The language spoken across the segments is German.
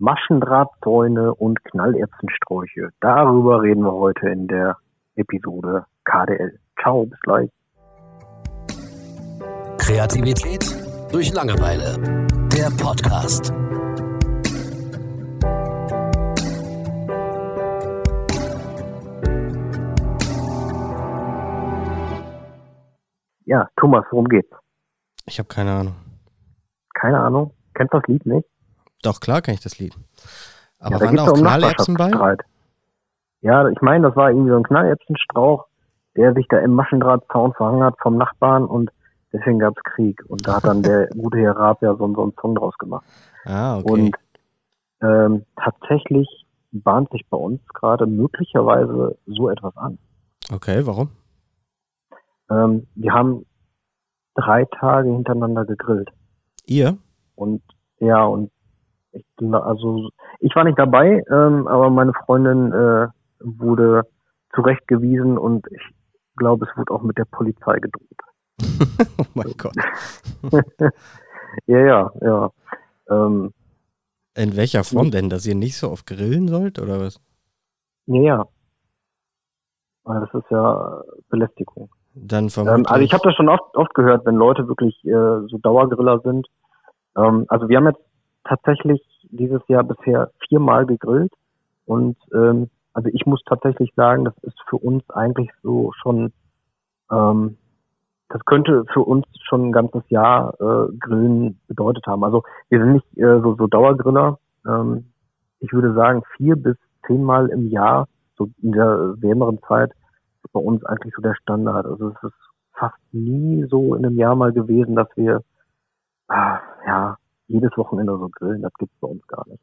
Maschendrahtzäune und Knallerbsensträuche. Darüber reden wir heute in der Episode KDL. Ciao, bis gleich. Kreativität durch Langeweile. Der Podcast. Ja, Thomas, worum geht's? Ich habe keine Ahnung. Keine Ahnung. Kennst du das Lied nicht? Doch, klar kenne ich das Lied. Aber ja, da waren da auch Knallerbsen bei? Ja, ich meine, das war irgendwie so ein Knallerbsenstrauch, der sich da im Maschendrahtzaun verhangen hat vom Nachbarn und deswegen gab's Krieg. Und da hat dann der gute Herr Raab ja so, so einen Song draus gemacht. Ah, okay. Und ähm, tatsächlich bahnt sich bei uns gerade möglicherweise so etwas an. okay, warum? Ähm, wir haben drei Tage hintereinander gegrillt. Ihr? Und ja, und ich, also ich war nicht dabei, ähm, aber meine Freundin äh, wurde zurechtgewiesen und ich glaube, es wurde auch mit der Polizei gedroht. oh mein Gott. Ja, ja, ja. Ähm, In welcher Form denn? Dass ihr nicht so oft grillen sollt oder was? ja, ja. Das ist ja Belästigung. Dann Ähm, also ich habe das schon oft, oft gehört, wenn Leute wirklich äh, so Dauergriller sind. Ähm, also wir haben jetzt tatsächlich dieses Jahr bisher viermal gegrillt und ähm, also ich muss tatsächlich sagen, das ist für uns eigentlich so schon, ähm, das könnte für uns schon ein ganzes Jahr äh, Grillen bedeutet haben. Also wir sind nicht äh, so, so Dauergriller. Ähm, ich würde sagen vier bis zehnmal im Jahr, so in der wärmeren Zeit, ist bei uns eigentlich so der Standard. Also es ist fast nie so in einem Jahr mal gewesen, dass wir ah, ja jedes Wochenende so grillen. Das gibt's bei uns gar nicht.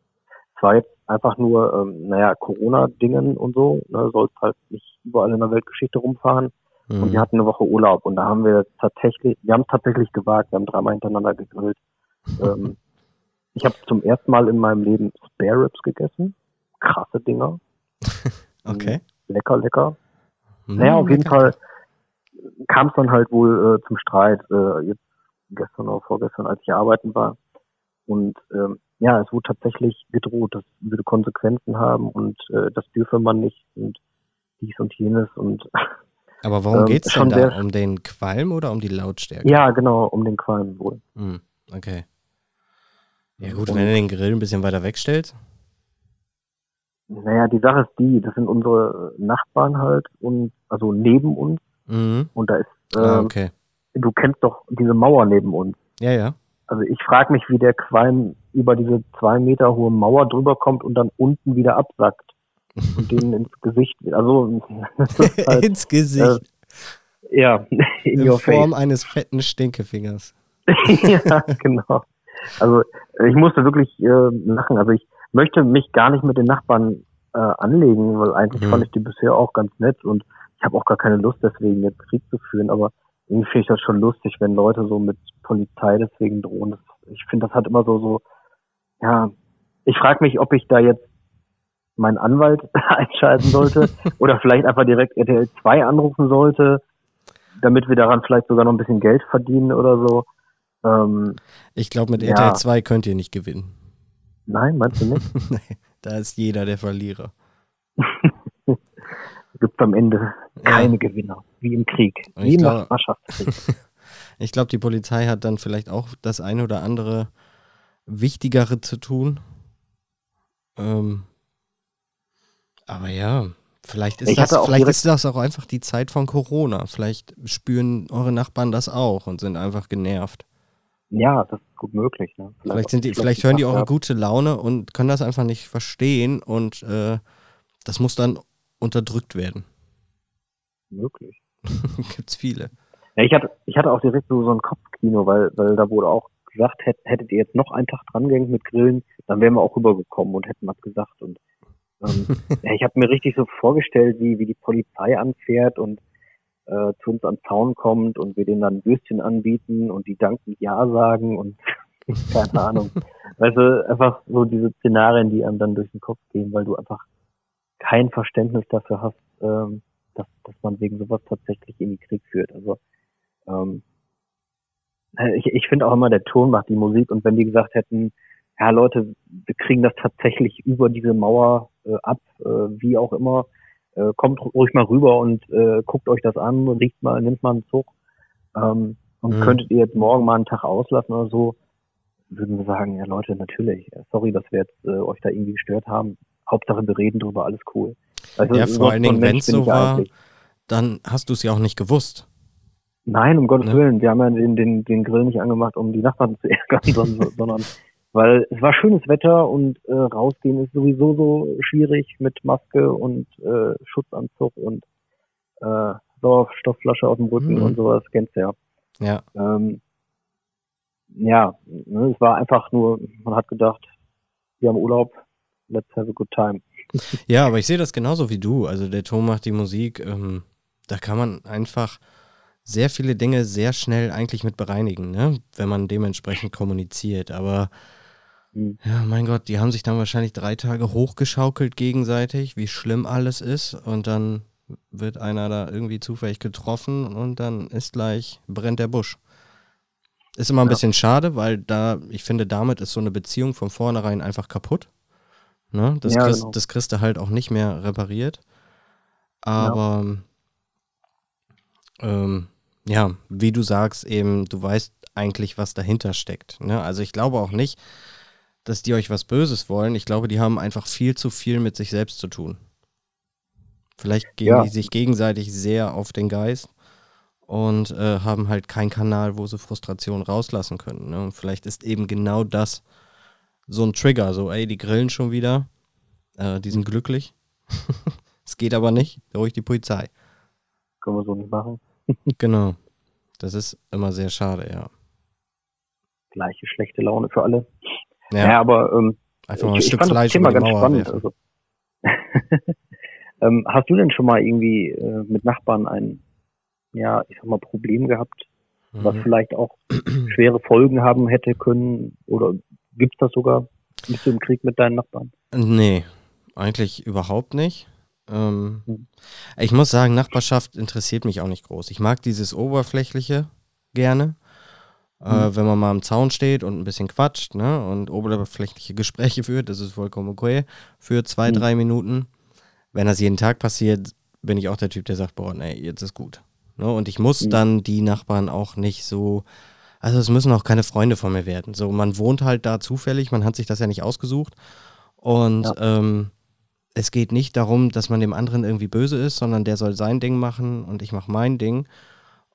Es war jetzt einfach nur, ähm, naja, Corona-Dingen und so, ne, sollst halt nicht überall in der Weltgeschichte rumfahren. Und wir Mhm. hatten eine Woche Urlaub und da haben wir tatsächlich, wir haben es tatsächlich gewagt, wir haben dreimal hintereinander gegrillt. ähm, ich habe zum ersten Mal in meinem Leben Spare Ribs gegessen. Krasse Dinger. Okay. Lecker, lecker. Hm, Naja, auf jeden lecker. Fall kam es dann halt wohl äh, zum Streit, äh, jetzt gestern oder vorgestern, als ich arbeiten war. Und ähm, ja, es wurde tatsächlich gedroht, das würde Konsequenzen haben und äh, das dürfe man nicht und dies und jenes und Aber warum ähm, geht's schon denn da? Um den Qualm oder um die Lautstärke? ja, genau, um den Qualm wohl. Hm, okay. Ja gut, Und- wenn du den Grill ein bisschen weiter wegstellst. Naja, die Sache ist die, das sind unsere Nachbarn halt und also neben uns Mhm. und da ist, Ah, ähm, okay. du kennst doch diese Mauer neben uns. Ja, ja. Also ich frage mich, wie der Qualm über diese zwei Meter hohe Mauer drüber kommt und dann unten wieder absackt und denen ins Gesicht. Also halt, Ins Gesicht. ja, in in your Form face. eines fetten Stinkefingers. ja, genau. Also äh, ich musste wirklich äh, lachen. Also ich möchte mich gar nicht mit den Nachbarn äh, anlegen, weil eigentlich Mhm. fand ich die bisher auch ganz nett und ich habe auch gar keine Lust deswegen jetzt Krieg zu führen, aber irgendwie finde ich das schon lustig, wenn Leute so mit Polizei deswegen drohen. Das, ich finde, das hat immer so, so, ja, ich frage mich, ob ich da jetzt meinen Anwalt einschalten sollte oder vielleicht einfach direkt RTL 2 anrufen sollte, damit wir daran vielleicht sogar noch ein bisschen Geld verdienen oder so. Ähm, Ich glaube, mit Ja. RTL 2 könnt ihr nicht gewinnen. nein, meinst du nicht? Nee, da ist jeder der Verlierer. Gibt am Ende keine Gewinner, wie im Krieg, wie im Nachbarschaftskrieg. Ich glaube, die Polizei hat dann vielleicht auch das eine oder andere Wichtigere zu tun. Ähm, aber ja, vielleicht ist das, vielleicht ist das auch einfach die Zeit von Corona. Vielleicht spüren eure Nachbarn das auch und sind einfach genervt. Ja, das ist gut möglich. Ne? Vielleicht, sind die, vielleicht hören die eure gute Laune und können das einfach nicht verstehen und äh, das muss dann unterdrückt werden. Möglich. Gibt's viele. Ja, ich hatte, ich hatte auch direkt so, so ein Kopfkino, weil, weil da wurde auch gesagt, hätt, hättet ihr jetzt noch einen Tag drangehängt mit Grillen, dann wären wir auch rübergekommen und hätten was gesagt. Und ähm, ja, ich habe mir richtig so vorgestellt, wie, wie die Polizei anfährt und äh, zu uns an Zaun kommt und wir denen dann Würstchen anbieten und die dankend Ja sagen und keine Ahnung. Weißt du, einfach so diese Szenarien, die einem dann durch den Kopf gehen, weil du einfach kein Verständnis dafür hast, ähm, dass, dass man wegen sowas tatsächlich in den Krieg führt. Also ähm, ich, ich finde auch immer, der Ton macht die Musik und wenn die gesagt hätten, ja Leute, wir kriegen das tatsächlich über diese Mauer äh, ab, äh, wie auch immer. Äh, kommt ruhig mal rüber und äh, guckt euch das an, riecht mal, nimmt mal einen Zug. Ähm, und mhm. könntet ihr jetzt morgen mal einen Tag auslassen oder so, würden wir sagen, ja Leute, natürlich, sorry, dass wir jetzt äh, euch da irgendwie gestört haben. Hauptsache wir reden drüber, alles cool. Also, ja, vor allen Dingen, wenn es so war, dann hast du es ja auch nicht gewusst. Nein, um Gottes ne? Willen. Wir haben ja den, den, den Grill nicht angemacht, um die Nachbarn zu ärgern, sondern, sondern weil es war schönes Wetter und äh, rausgehen ist sowieso so schwierig mit Maske und äh, Schutzanzug und äh, Sauerstoffflasche auf dem Rücken mhm. und sowas, kennst du ja. Ja. Ähm, ja, ne, es war einfach nur, man hat gedacht, wir haben Urlaub, let's have a good time. Ja, aber ich sehe das genauso wie du. Also der Ton macht die Musik, ähm, da kann man einfach sehr viele Dinge sehr schnell eigentlich mit bereinigen, ne? wenn man dementsprechend kommuniziert. Aber mhm. ja, mein Gott, die haben sich dann wahrscheinlich drei Tage hochgeschaukelt gegenseitig, wie schlimm alles ist. Und dann wird einer da irgendwie zufällig getroffen und dann ist gleich, brennt der Busch. Ist immer ein ja. bisschen schade, weil da, ich finde, damit ist so eine Beziehung von vornherein einfach kaputt. Ne? Das, ja, kriegst, genau. das kriegst du halt auch nicht mehr repariert. Aber ja. Ähm, ja, wie du sagst, eben, du weißt eigentlich, was dahinter steckt. Ne? Also ich glaube auch nicht, dass die euch was Böses wollen. Ich glaube, die haben einfach viel zu viel mit sich selbst zu tun. Vielleicht gehen ja. die sich gegenseitig sehr auf den Geist und äh, haben halt keinen Kanal, wo sie Frustration rauslassen können. Ne? Und vielleicht ist eben genau das so ein Trigger, so, ey, die grillen schon wieder, äh, die sind glücklich. Es geht aber nicht, ich die Polizei. Können wir so nicht machen. genau. Das ist immer sehr schade, ja. Gleiche schlechte Laune für alle. Ja, ja aber ähm, einfach mal ein ich, Stück ich Fleisch das Thema ganz Mauer spannend. Also. ähm, hast du denn schon mal irgendwie äh, mit Nachbarn ein, ja, ich sag mal, Problem gehabt, mhm. was vielleicht auch schwere Folgen haben hätte können? Oder gibt's das sogar? Bist du im Krieg mit deinen Nachbarn? Nee, eigentlich überhaupt nicht. Ähm, hm. ich muss sagen, Nachbarschaft interessiert mich auch nicht groß. Ich mag dieses Oberflächliche gerne. Äh, hm. Äh, wenn man mal am Zaun steht und ein bisschen quatscht ne, und oberflächliche Gespräche führt, das ist vollkommen okay. Für zwei, hm. drei Minuten. Wenn das jeden Tag passiert, bin ich auch der Typ, der sagt, boah, nee, jetzt ist gut. Ne, und ich muss hm. dann die Nachbarn auch nicht so, also es müssen auch keine Freunde von mir werden. So, man wohnt halt da zufällig, man hat sich das ja nicht ausgesucht. Und ja. ähm, es geht nicht darum, dass man dem anderen irgendwie böse ist, sondern der soll sein Ding machen und ich mache mein Ding.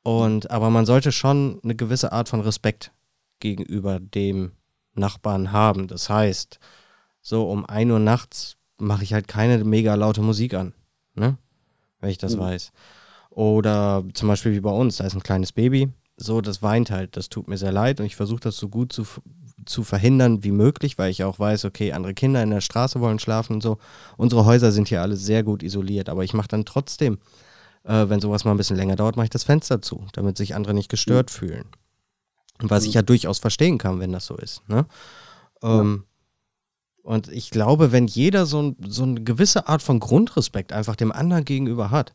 Und aber man sollte schon eine gewisse Art von Respekt gegenüber dem Nachbarn haben. Das heißt, so um 1 Uhr nachts mache ich halt keine mega laute Musik an, ne? Wenn ich das mhm. weiß. Oder zum Beispiel wie bei uns, da ist ein kleines Baby, so, das weint halt, das tut mir sehr leid und ich versuche das so gut zu, zu verhindern wie möglich, weil ich auch weiß, okay, andere Kinder in der Straße wollen schlafen und so. Unsere Häuser sind hier alle sehr gut isoliert, aber ich mache dann trotzdem, äh, wenn sowas mal ein bisschen länger dauert, mache ich das Fenster zu, damit sich andere nicht gestört mhm. fühlen. Was ich ja durchaus verstehen kann, wenn das so ist. Ne? Ähm, ja. Und ich glaube, wenn jeder so, so eine gewisse Art von Grundrespekt einfach dem anderen gegenüber hat,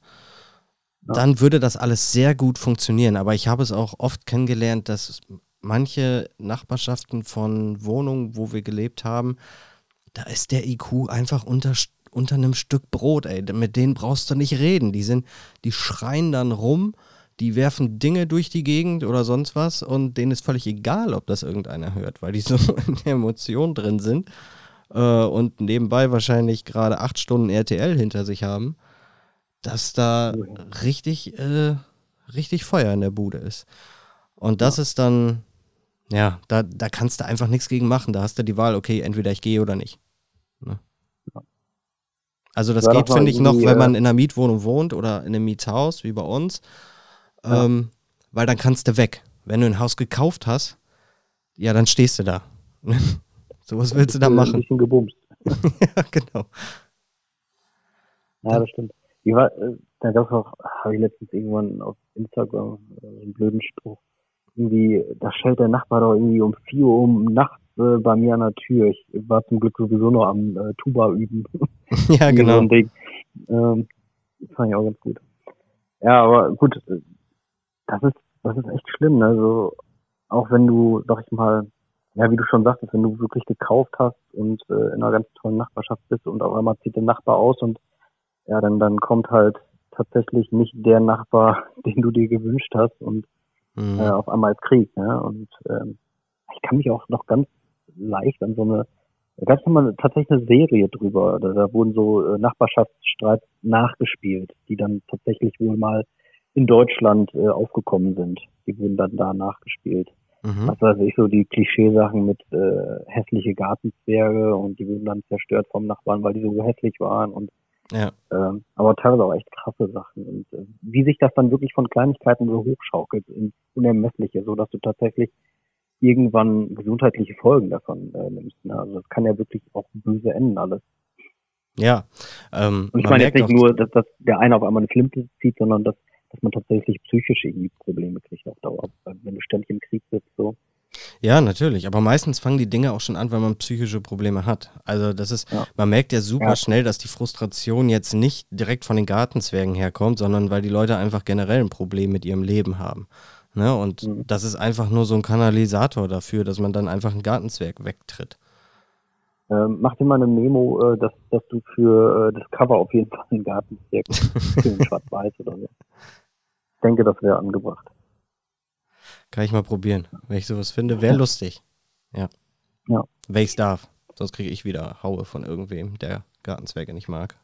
dann würde das alles sehr gut funktionieren. Aber ich habe es auch oft kennengelernt, dass manche Nachbarschaften von Wohnungen, wo wir gelebt haben, da ist der IQ einfach unter, unter einem Stück Brot, ey. Mit denen brauchst du nicht reden. Die sind, die schreien dann rum, die werfen Dinge durch die Gegend oder sonst was und denen ist völlig egal, ob das irgendeiner hört, weil die so in der Emotion drin sind äh, und nebenbei wahrscheinlich gerade acht Stunden RTL hinter sich haben, dass da richtig, äh, richtig Feuer in der Bude ist. Und das ja. ist dann, ja, da, da kannst du einfach nichts gegen machen. Da hast du die Wahl, okay, entweder ich gehe oder nicht. Ne? Also das ja, geht, finde ich, noch, wenn man in einer Mietwohnung wohnt oder in einem Mietshaus, wie bei uns. Ähm, weil dann kannst du weg. Wenn du ein Haus gekauft hast, ja, dann stehst du da. so was willst du da machen? Ein bisschen gebumst. ja, genau. Ja, das stimmt. War, äh, da gab es auch, habe ich letztens irgendwann auf Instagram äh, einen blöden Spruch irgendwie, da stellt der Nachbar doch irgendwie um 4 Uhr um nachts äh, bei mir an der Tür. Ich war zum Glück sowieso noch am äh, Tuba üben. ja, genau. So ähm, das fand ich auch ganz gut. Ja, aber gut, das ist, das ist echt schlimm. Also, auch wenn du, sag ich mal, ja, wie du schon sagtest, wenn du wirklich gekauft hast und äh, in einer ganz tollen Nachbarschaft bist und auf einmal zieht der Nachbar aus und ja, dann, dann kommt halt tatsächlich nicht der Nachbar, den du dir gewünscht hast und mhm. äh, auf einmal ist Krieg. Ne? Und ähm, ich kann mich auch noch ganz leicht an so eine, da gab es mal tatsächlich eine Serie drüber, da, da wurden so äh, Nachbarschaftsstreits nachgespielt, die dann tatsächlich wohl mal in Deutschland äh, aufgekommen sind. Die wurden dann da nachgespielt. Mhm. Was weiß ich, so die Klischeesachen mit äh, hässliche Gartenzwerge und die wurden dann zerstört vom Nachbarn, weil die so hässlich waren und ja. Ähm, aber teilweise auch echt krasse Sachen. Und äh, wie sich das dann wirklich von Kleinigkeiten so hochschaukelt ins Unermessliche, so dass du tatsächlich irgendwann gesundheitliche Folgen davon äh, nimmst. Ne? Also das kann ja wirklich auch böse enden alles. Ja. Ähm, und ich meine jetzt nicht nur, dass, dass der eine auf einmal eine Flinte zieht, sondern dass, dass man tatsächlich psychische Probleme kriegt auf Dauer, wenn du ständig im Krieg sitzt. So. Ja, natürlich. Aber meistens fangen die Dinge auch schon an, weil man psychische Probleme hat. Also das ist, ja. man merkt ja super ja. schnell, dass die Frustration jetzt nicht direkt von den Gartenzwergen herkommt, sondern weil die Leute einfach generell ein Problem mit ihrem Leben haben. Ne? Und mhm. das ist einfach nur so ein Kanalisator dafür, dass man dann einfach einen Gartenzwerg wegtritt. Ähm, mach dir mal eine Memo, äh, dass, dass du für äh, das Cover auf jeden Fall einen Gartenzwerg schwarz-weiß oder so. Ich denke, das wäre angebracht. Kann ich mal probieren. Wenn ich sowas finde, wäre lustig. Ja. Ja. Wenn ich darf. Sonst kriege ich wieder Haue von irgendwem, der Gartenzwerge nicht mag.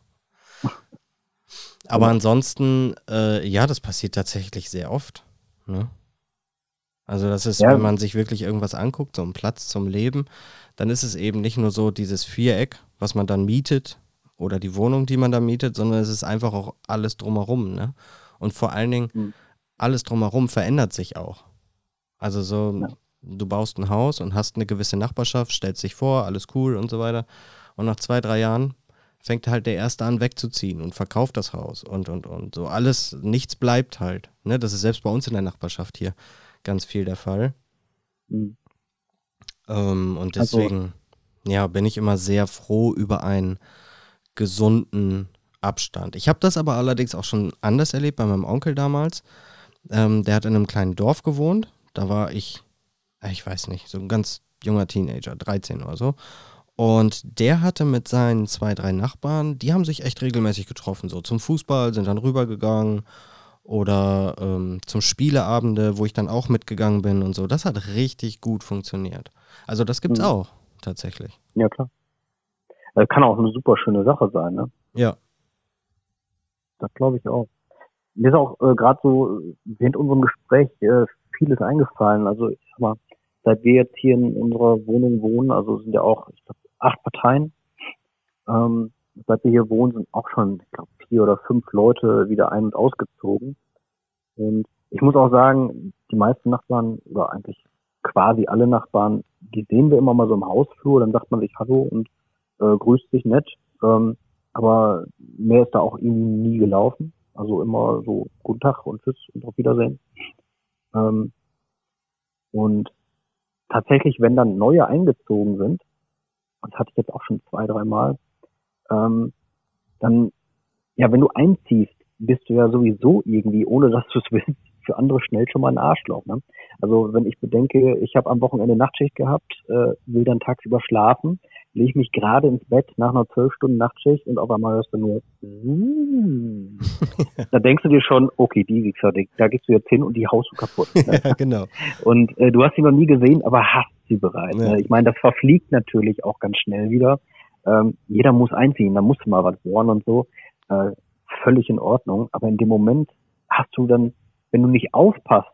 Aber ansonsten, äh, ja, das passiert tatsächlich sehr oft. Ne? Also das ist, ja. wenn man sich wirklich irgendwas anguckt, so einen Platz zum Leben, dann ist es eben nicht nur so dieses Viereck, was man dann mietet oder die Wohnung, die man da mietet, sondern es ist einfach auch alles drumherum. Ne? Und vor allen Dingen, mhm. alles drumherum verändert sich auch. Also so, ja. du baust ein Haus und hast eine gewisse Nachbarschaft, stellst dich vor, alles cool und so weiter. Und nach zwei, drei Jahren fängt halt der Erste an wegzuziehen und verkauft das Haus und, und, und. So alles, nichts bleibt halt. Ne? Das ist selbst bei uns in der Nachbarschaft hier ganz viel der Fall. Mhm. Ähm, und also deswegen, also, ja, bin ich immer sehr froh über einen gesunden Abstand. Ich habe das aber allerdings auch schon anders erlebt bei meinem Onkel damals. Ähm, der hat in einem kleinen Dorf gewohnt da war ich, äh, ich weiß nicht, so ein ganz junger Teenager, 13 oder so. Und der hatte mit seinen zwei, drei Nachbarn, die haben sich echt regelmäßig getroffen, so zum Fußball, sind dann rübergegangen oder ähm, zum Spieleabende, wo ich dann auch mitgegangen bin und so. Das hat richtig gut funktioniert. Also das gibt's mhm. auch, tatsächlich. Ja, klar. Das kann auch eine super schöne Sache sein, ne? Ja. Das glaube ich auch. Mir ist auch äh, gerade so während unserem Gespräch äh, vieles eingefallen. Also ich sag mal, seit wir jetzt hier in unserer Wohnung wohnen, also sind ja auch ich glaub, acht Parteien, ähm, seit wir hier wohnen, sind auch schon, ich glaube, vier oder fünf Leute wieder ein- und ausgezogen. Und ich muss auch sagen, die meisten Nachbarn, oder eigentlich quasi alle Nachbarn, die sehen wir immer mal so im Hausflur, dann sagt man sich Hallo und äh, grüßt sich nett. Ähm, aber mehr ist da auch irgendwie nie gelaufen. Also immer so Guten Tag und Tschüss und auf Wiedersehen. Ähm, und tatsächlich, wenn dann neue eingezogen sind, das hatte ich jetzt auch schon zwei, dreimal, ähm, dann, ja, wenn du einziehst, bist du ja sowieso irgendwie, ohne dass du es willst, für andere schnell schon mal ein Arschloch. Ne? Also wenn ich bedenke, ich habe am Wochenende Nachtschicht gehabt, äh, will dann tagsüber schlafen, lege ich mich gerade ins Bett nach einer zwölf Stunden Nachtschicht und auf einmal hörst du nur, mm. da denkst du dir schon, okay, die Wichser, da gehst du jetzt hin und die haust du kaputt. Ne? ja, genau. Und äh, du hast sie noch nie gesehen, aber hast sie bereits. Ja. Ne? Ich meine, das verfliegt natürlich auch ganz schnell wieder. Ähm, jeder muss einziehen, da musst du mal was bohren und so. Äh, völlig in Ordnung. Aber in dem Moment hast du dann, wenn du nicht aufpasst,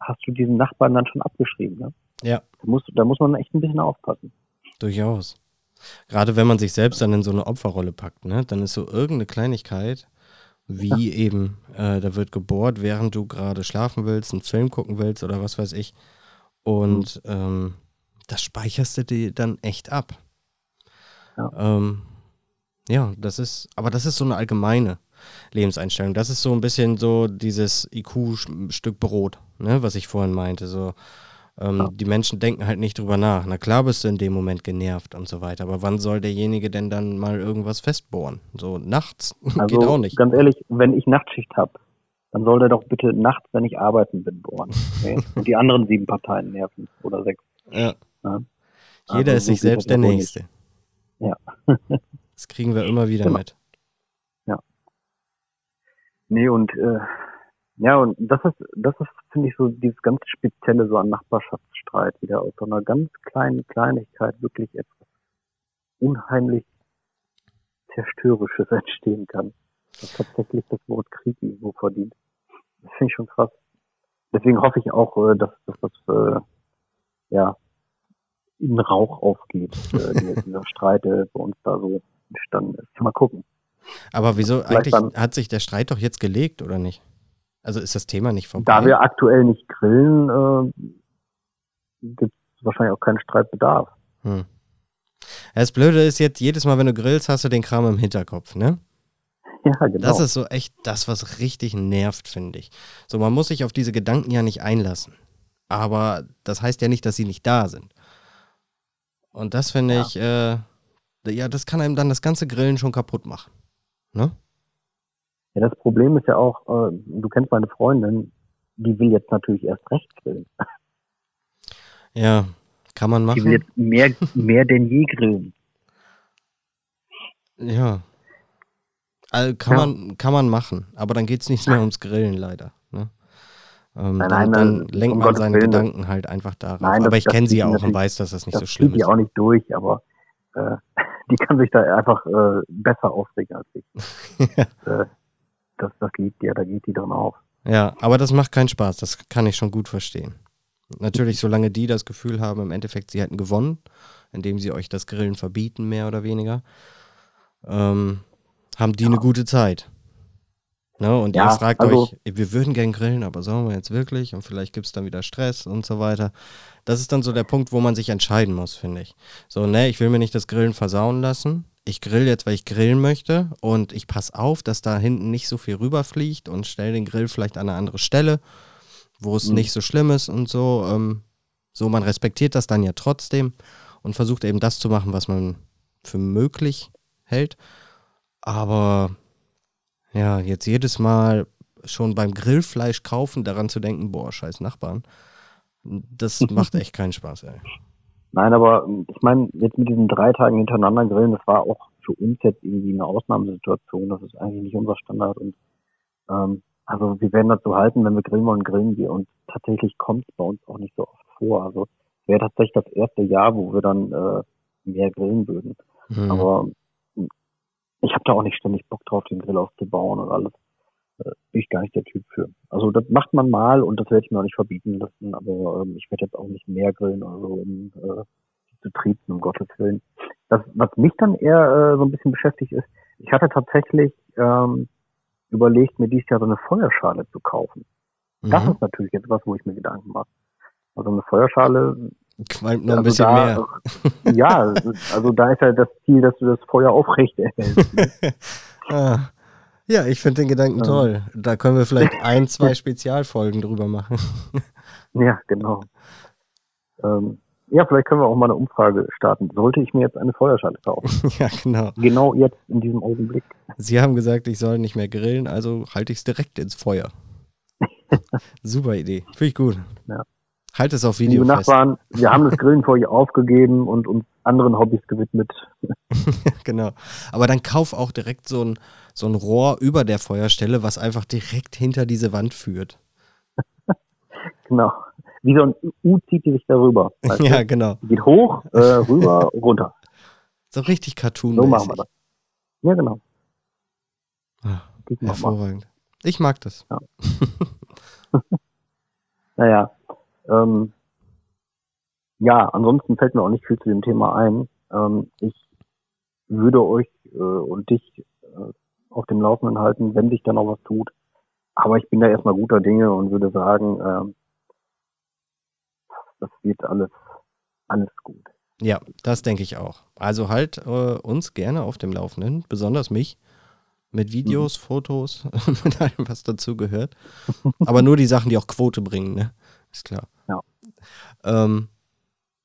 hast du diesen Nachbarn dann schon abgeschrieben. Ne? Ja. Da muss, da muss man echt ein bisschen aufpassen. Durchaus. Gerade wenn man sich selbst dann in so eine Opferrolle packt, ne? dann ist so irgendeine Kleinigkeit, wie ja. eben, äh, da wird gebohrt, während du gerade schlafen willst, einen Film gucken willst oder was weiß ich. Und mhm. ähm, das speicherst du dir dann echt ab. Ja. Ähm, ja, das ist, aber das ist so eine allgemeine Lebenseinstellung. Das ist so ein bisschen so dieses IQ-Stück Brot, ne, was ich vorhin meinte. So, ähm, ja. Die Menschen denken halt nicht drüber nach. Na klar bist du in dem Moment genervt und so weiter, aber wann soll derjenige denn dann mal irgendwas festbohren? So nachts also, geht auch nicht. Ganz ehrlich, wenn ich Nachtschicht habe, dann soll der doch bitte nachts, wenn ich arbeiten bin, bohren. Okay? und die anderen sieben Parteien nerven oder sechs. Ja. Ja. Jeder also, ist sich selbst der Nächste. Ja. das kriegen wir immer wieder genau. mit. Ja. Nee, und äh, ja, und das ist, das ist, finde ich, so dieses ganz Spezielle so an Nachbarschaftsstreit, wieder aus so einer ganz kleinen Kleinigkeit wirklich etwas unheimlich Zerstörisches entstehen kann. Dass tatsächlich das Wort Krieg irgendwo verdient. Das finde ich schon krass. Deswegen hoffe ich auch, äh, dass, dass das äh, ja in Rauch aufgeht, äh, dieser Streit, der bei uns da so entstanden ist. Mal gucken. Aber wieso, Vielleicht eigentlich hat sich der Streit doch jetzt gelegt, oder nicht? Also ist das Thema nicht vorbei? Da wir aktuell nicht grillen, äh, gibt es wahrscheinlich auch keinen Streitbedarf. Hm. Das Blöde ist jetzt, jedes Mal, wenn du grillst, hast du den Kram im Hinterkopf, ne? Ja, genau. Das ist so echt das, was richtig nervt, finde ich. So, man muss sich auf diese Gedanken ja nicht einlassen. Aber das heißt ja nicht, dass sie nicht da sind. Und das finde ja. ich, äh, ja, das kann einem dann das ganze Grillen schon kaputt machen. Ne? Ja, das Problem ist ja auch, äh, du kennst meine Freundin, die will jetzt natürlich erst recht grillen. Ja, kann man machen. Die will jetzt mehr, mehr denn je grillen. Ja. Also kann, ja. Man, kann man machen, aber dann geht es nicht mehr ums Grillen leider. Ne? Ähm, nein, dann, nein, dann lenkt um man Gottes seine Willen, Gedanken halt einfach darauf. Nein, das, aber ich kenne sie ja auch und weiß, dass das nicht das so schlimm ist. Die auch nicht durch, aber äh, die kann sich da einfach äh, besser aufregen als ich. äh, das, das liebt ja, da geht die drin auf. Ja, aber das macht keinen Spaß, das kann ich schon gut verstehen. Natürlich, solange die das Gefühl haben, im Endeffekt, sie hätten gewonnen, indem sie euch das Grillen verbieten, mehr oder weniger, ähm, haben die ja. eine gute Zeit. Ne? Und ja, ihr fragt also, euch, wir würden gern grillen, aber sollen wir jetzt wirklich? Und vielleicht gibt es dann wieder Stress und so weiter. Das ist dann so der Punkt, wo man sich entscheiden muss, finde ich. So, ne, ich will mir nicht das Grillen versauen lassen ich grill jetzt, weil ich grillen möchte und ich passe auf, dass da hinten nicht so viel rüberfliegt und stelle den Grill vielleicht an eine andere Stelle, wo es mhm. nicht so schlimm ist und so. Ähm, so, man respektiert das dann ja trotzdem und versucht eben das zu machen, was man für möglich hält. Aber ja, jetzt jedes Mal schon beim Grillfleisch kaufen, daran zu denken, boah, scheiß Nachbarn, das macht echt keinen Spaß, ey. Nein, aber ähm, ich meine, jetzt mit diesen drei Tagen hintereinander grillen, das war auch für uns jetzt irgendwie eine Ausnahmesituation. Das ist eigentlich nicht unser Standard. Und ähm, also wir werden dazu halten, wenn wir grillen wollen, grillen wir. Und tatsächlich kommt es bei uns auch nicht so oft vor. Also wäre tatsächlich das erste Jahr, wo wir dann äh, mehr grillen würden. Mhm. Aber hm, ich habe da auch nicht ständig Bock drauf, den Grill aufzubauen und alles bin ich gar nicht der Typ für. Also das macht man mal und das werde ich mir auch nicht verbieten lassen, aber ähm, ich werde jetzt auch nicht mehr grillen oder so, um äh, zu triezen, um Gottes Willen. Das, was mich dann eher äh, so ein bisschen beschäftigt ist, ich hatte tatsächlich ähm, überlegt, mir dieses Jahr so eine Feuerschale zu kaufen. Mhm. Das ist natürlich jetzt was, wo ich mir Gedanken mache. Also eine Feuerschale. Qualmt noch ein also bisschen da, mehr. Ja, also da ist ja das Ziel, dass du das Feuer aufrecht erhältst. Ne? ah. Ja, ich finde den Gedanken ähm. toll. Da können wir vielleicht ein, zwei Spezialfolgen drüber machen. ja, genau. Ähm, ja, vielleicht können wir auch mal eine Umfrage starten. Sollte ich mir jetzt eine Feuerschale kaufen? ja, genau. Genau jetzt in diesem Augenblick. Sie haben gesagt, ich soll nicht mehr grillen, also halte ich es direkt ins Feuer. Super Idee. Finde ich gut. Ja. Halt es auf Video Liebe fest. Nachbarn, wir haben das Grillen vor ihr aufgegeben und uns anderen Hobbys gewidmet. genau. Aber dann kauf auch direkt so ein, so ein Rohr über der Feuerstelle, was einfach direkt hinter diese Wand führt. genau. Wie so ein U zieht die sich darüber. ja, du? genau. Geht hoch, äh, rüber, runter. So richtig cartoon -mäßig. So machen wir das. Ja, genau. Ach, hervorragend. Ich mag das. Ja. naja, ähm, ja, ansonsten fällt mir auch nicht viel zu dem Thema ein. Ähm, ich würde euch äh, und dich auf dem Laufenden halten, wenn sich da noch was tut. Aber ich bin da erstmal guter Dinge und würde sagen, äh, das wird alles, alles gut. Ja, das denke ich auch. Also halt äh, uns gerne auf dem Laufenden, besonders mich, mit Videos, mhm. Fotos, mit allem, was dazu gehört. Aber nur die Sachen, die auch Quote bringen, ne? Ist klar. Ja. Ähm,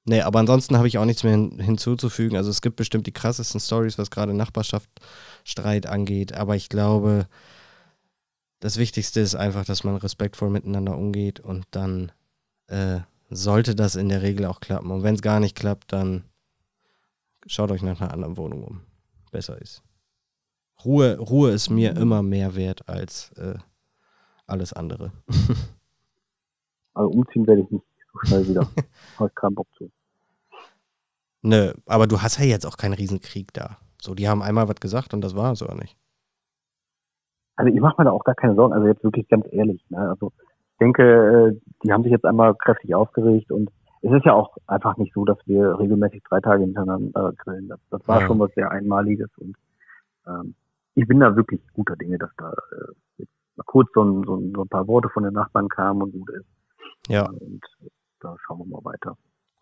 nee, aber ansonsten habe ich auch nichts mehr hin, hinzuzufügen. Also es gibt bestimmt die krassesten Stories, was gerade Nachbarschaftsstreit angeht, aber ich glaube, das Wichtigste ist einfach, dass man respektvoll miteinander umgeht und dann äh, sollte das in der Regel auch klappen. Und wenn es gar nicht klappt, dann schaut euch nach einer anderen Wohnung um. Besser ist. Ruhe, Ruhe ist mir immer mehr wert als äh, alles andere. also umziehen werde ich nicht so schnell wieder. Habe ich keinen Bock zu. Nö, aber du hast ja jetzt auch keinen Riesenkrieg da. So, die haben einmal was gesagt und das war es oder nicht? Also ich mache mir da auch gar keine Sorgen, also jetzt wirklich ganz ehrlich. Ne? Also ich denke, äh, die haben sich jetzt einmal kräftig aufgeregt und es ist ja auch einfach nicht so, dass wir regelmäßig drei Tage hintereinander grillen. Das, das war ja. schon was sehr Einmaliges und ähm, ich bin da wirklich guter Dinge, dass da äh, jetzt mal kurz so ein, so, ein, so ein paar Worte von den Nachbarn kamen und gut ist. Ja. Und da schauen wir mal weiter.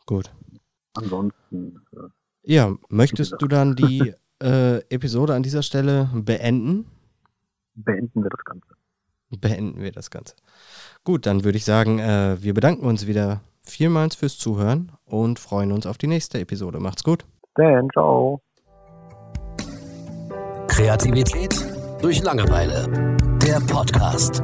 Gut. Ansonsten. Äh, ja, möchtest du dann die äh, Episode an dieser Stelle beenden? Beenden wir das Ganze. Beenden wir das Ganze. Gut, dann würde ich sagen, äh, wir bedanken uns wieder vielmals fürs Zuhören und freuen uns auf die nächste Episode. Macht's gut. Dan, ciao. Kreativität durch Langeweile. Der Podcast.